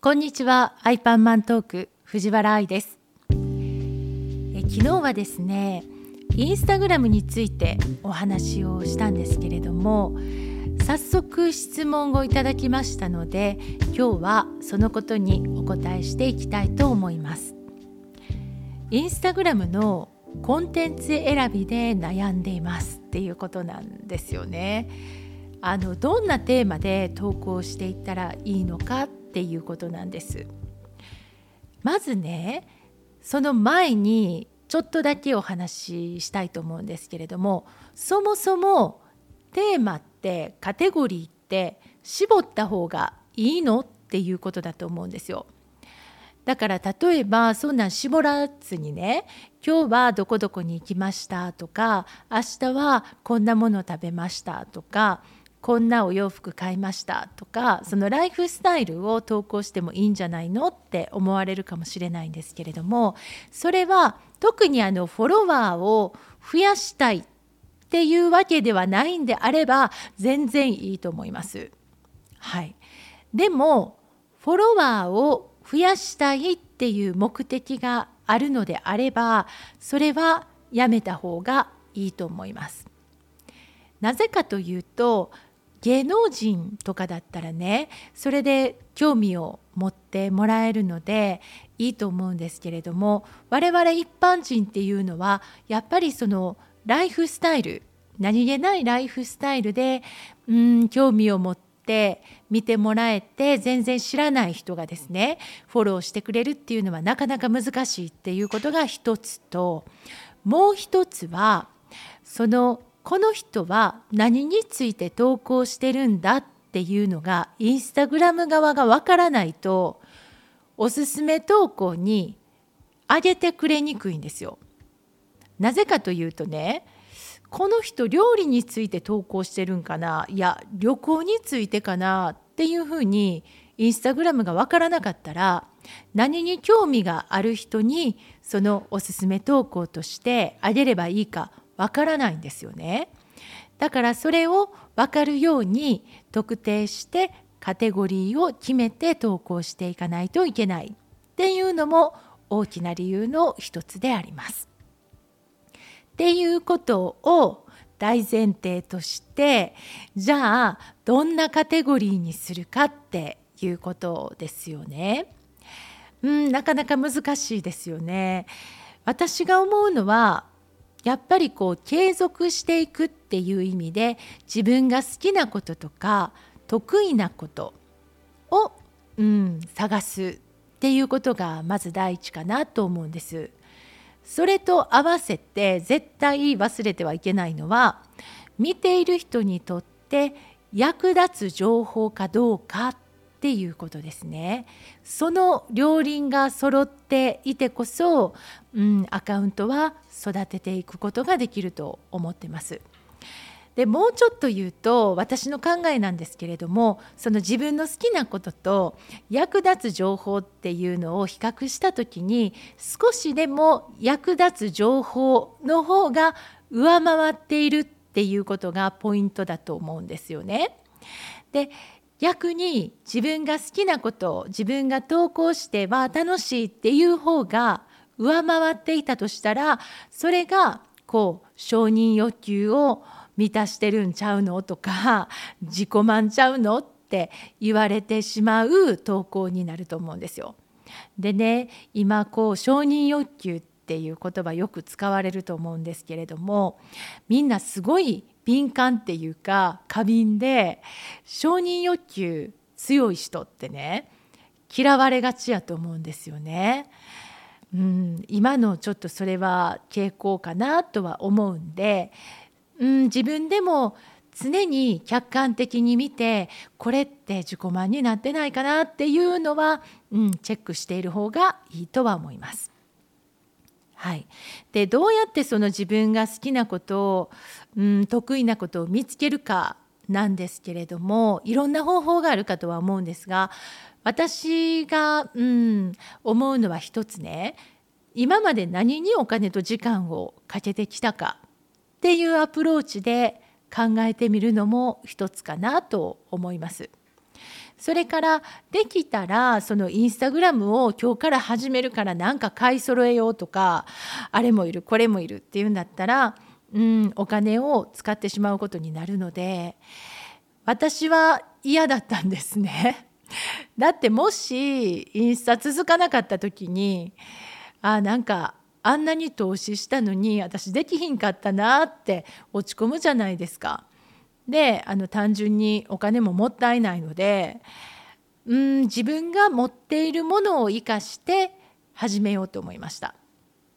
こんにちは。アイパンマントーク藤原愛です。え昨日はですねインスタグラムについてお話をしたんですけれども早速質問をいただきましたので今日はそのことにお答えしていきたいと思います。インスタグラムのコンテンツ選びで悩んでいますっていうことなんですよね。あのどんなテーマで投稿していったらいいのかっっていうことなんですまずねその前にちょっとだけお話ししたいと思うんですけれどもそもそもテーマってカテゴリーって絞った方がいいのっていうことだと思うんですよ。だから例えばそんなん絞らずにね今日はどこどこに行きましたとか明日はこんなもの食べましたとかこんなお洋服買いましたとかそのライフスタイルを投稿してもいいんじゃないのって思われるかもしれないんですけれどもそれは特にあのフォロワーを増やしたいっていうわけではないんであれば全然いいと思います。はい、でもフォロワーを増やしたいっていう目的があるのであればそれはやめた方がいいと思います。なぜかというと芸能人とかだったらねそれで興味を持ってもらえるのでいいと思うんですけれども我々一般人っていうのはやっぱりそのライフスタイル何気ないライフスタイルでうん興味を持って見てもらえて全然知らない人がですねフォローしてくれるっていうのはなかなか難しいっていうことが一つともう一つはそのこの人は何について投稿してるんだっていうのがインスタグラム側がわからないとおすすめ投稿に上げてくれにくいんですよ。なぜかというとねこの人料理について投稿してるんかないや旅行についてかなっていうふうにインスタグラムが分からなかったら何に興味がある人にそのおすすめ投稿としてあげればいいかわからないんですよね。だからそれを分かるように特定してカテゴリーを決めて投稿していかないといけないっていうのも大きな理由の一つであります。っていうことを大前提としてじゃあどんなカテゴリーにするかっていうことですよね。うん、なかなか難しいですよね。私が思うのはやっぱりこう継続していくっていう意味で自分が好きなこととか得意なことを、うん、探すっていうことがまず第一かなと思うんです。それと合わせて絶対忘れてはいけないのは見ている人にとって役立つ情報かどうかっっていうことですね。その両輪が揃っていてこそ、うん、アカウントは育てていくことができると思ってます。でもうちょっと言うと私の考えなんですけれどもその自分の好きなことと役立つ情報っていうのを比較した時に少しでも役立つ情報の方が上回っているっていうことがポイントだと思うんですよね。で逆に自分が好きなことを自分が投稿しては楽しいっていう方が上回っていたとしたらそれがこう承認欲求を満たしてるんちゃうのとか 自己満ちゃうのって言われてしまう投稿になると思うんですよ。でね今こう承認欲求っていう言葉よく使われると思うんですけれどもみんなすごい敏感っていうか過敏で承認欲求強い人ってね嫌われがちやと思うんですよね。うん、今のちょっとそれは傾向かなとは思うんで、うん、自分でも常に客観的に見てこれって自己満になってないかなっていうのは、うん、チェックしている方がいいとは思います。はい、でどうやってその自分が好きなことを、うん、得意なことを見つけるかなんですけれどもいろんな方法があるかとは思うんですが私が、うん、思うのは一つね今まで何にお金と時間をかけてきたかっていうアプローチで考えてみるのも一つかなと思います。それからできたらそのインスタグラムを今日から始めるからなんか買い揃えようとかあれもいるこれもいるっていうんだったら、うん、お金を使ってしまうことになるので私は嫌だったんですね。だってもしインスタ続かなかった時にあなんかあんなに投資したのに私できひんかったなって落ち込むじゃないですか。であの単純にお金ももったいないのでうん自分が持っているものを生かして始めようと思いました。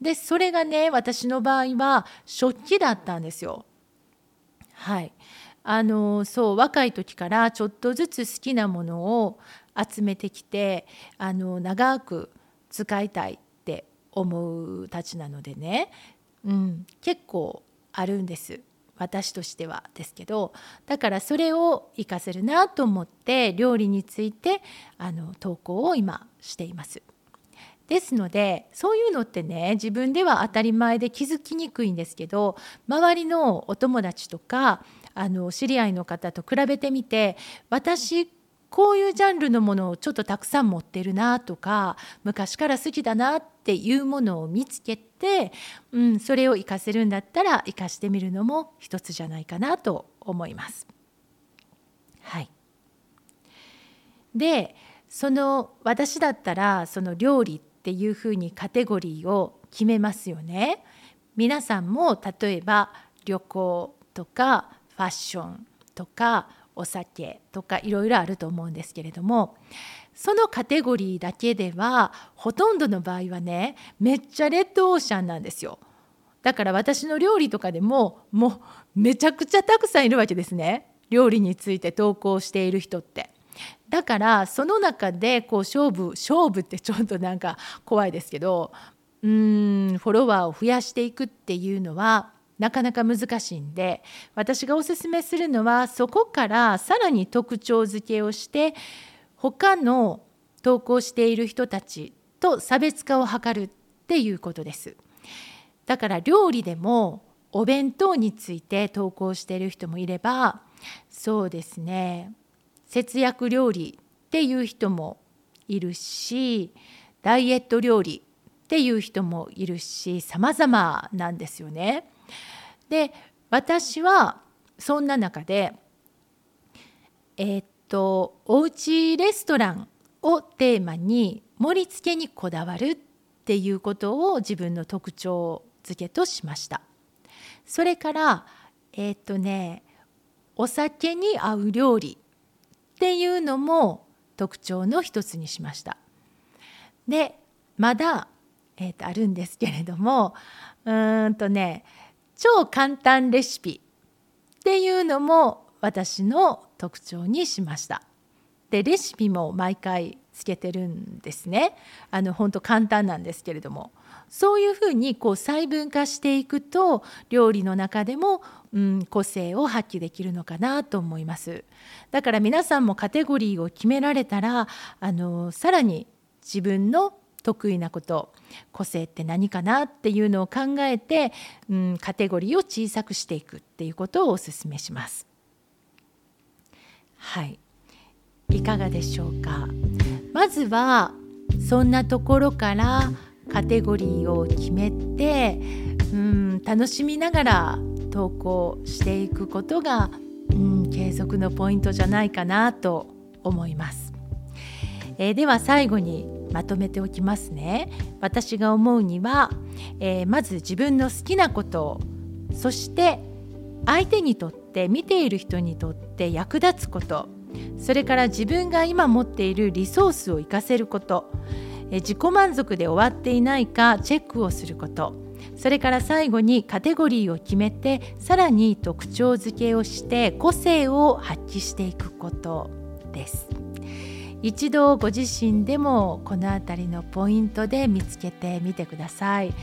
でそれがね私の場合は食器だったんですよ。はいあのそう若い時からちょっとずつ好きなものを集めてきてあの長く使いたいって思うたちなのでね、うん、結構あるんです私としてはですけどだからそれを活かせるなと思って料理についてあの投稿を今しています。ですのでそういうのってね自分では当たり前で気づきにくいんですけど周りのお友達とかあの知り合いの方と比べてみて私こういうジャンルのものをちょっとたくさん持ってるなとか昔から好きだなっていうものを見つけ、うん、それを活かせるんだったら活かしてみるのも一つじゃないかなと思います。はい、でその私だったらその料理っていうふうにカテゴリーを決めますよね。皆さんも例えば旅行とかファッションとかお酒とかいろいろあると思うんですけれどもそのカテゴリーだけではほとんどの場合はねめっちゃレッドオーシャンなんですよ。だから私の料理とかでももうめちゃくちゃたくさんいるわけですね料理について投稿している人って。だからその中でこう勝負勝負ってちょっとなんか怖いですけどうーんフォロワーを増やしていくっていうのはなかなか難しいんで私がおすすめするのはそこからさらに特徴付けをして他の投稿している人たちと差別化を図るっていうことです。だから料理でもお弁当について投稿している人もいればそうですね節約料理っていう人もいるしダイエット料理っていう人もいるし様々なんですよね。で私はそんな中でえー、っとおうちレストランをテーマに盛り付けにこだわるっていうことを自分の特徴付けとしました。それからえー、っとねお酒に合う料理っていうのも特徴の一つにしました。でまだ、えー、とあるんですけれどもうんとね超簡単レシピっていうのも私の特徴にしました。でレシピも毎回つけてるんですね。あの本当簡単なんですけれどもそういうふうにこう細分化していくと料理の中でも、うん、個性を発揮できるのかなと思います。だから皆さんもカテゴリーを決められたらあのさらに自分の得意なこと個性って何かなっていうのを考えて、うん、カテゴリーを小さくしていくっていうことをお勧めします。はい。いかがでしょうか？まずはそんなところからカテゴリーを決めて、うん、楽しみながら投稿していくことが、うん、継続のポイントじゃないかなと思います。えー、では最後にまとめておきますね。私が思うには、えー、まず自分の好きなことそして相手にとって見ている人にとって役立つことそれから自分が今持っているリソースを活かせること自己満足で終わっていないかチェックをすることそれから最後にカテゴリーを決めてさらに特徴付けをして個性を発揮していくことです。一度ご自身でもこの辺りのポイントで見つけてみてください。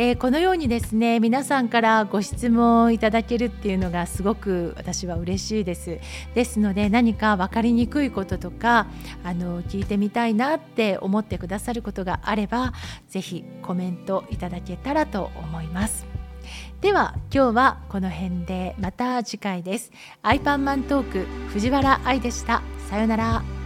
えー、このようにですね皆さんからご質問いただけるっていうのがすごく私は嬉しいです。ですので何か分かりにくいこととかあの聞いてみたいなって思ってくださることがあれば是非コメントいただけたらと思います。では今日はこの辺でまた次回です。アイパンマントーク藤原愛でした。さようなら。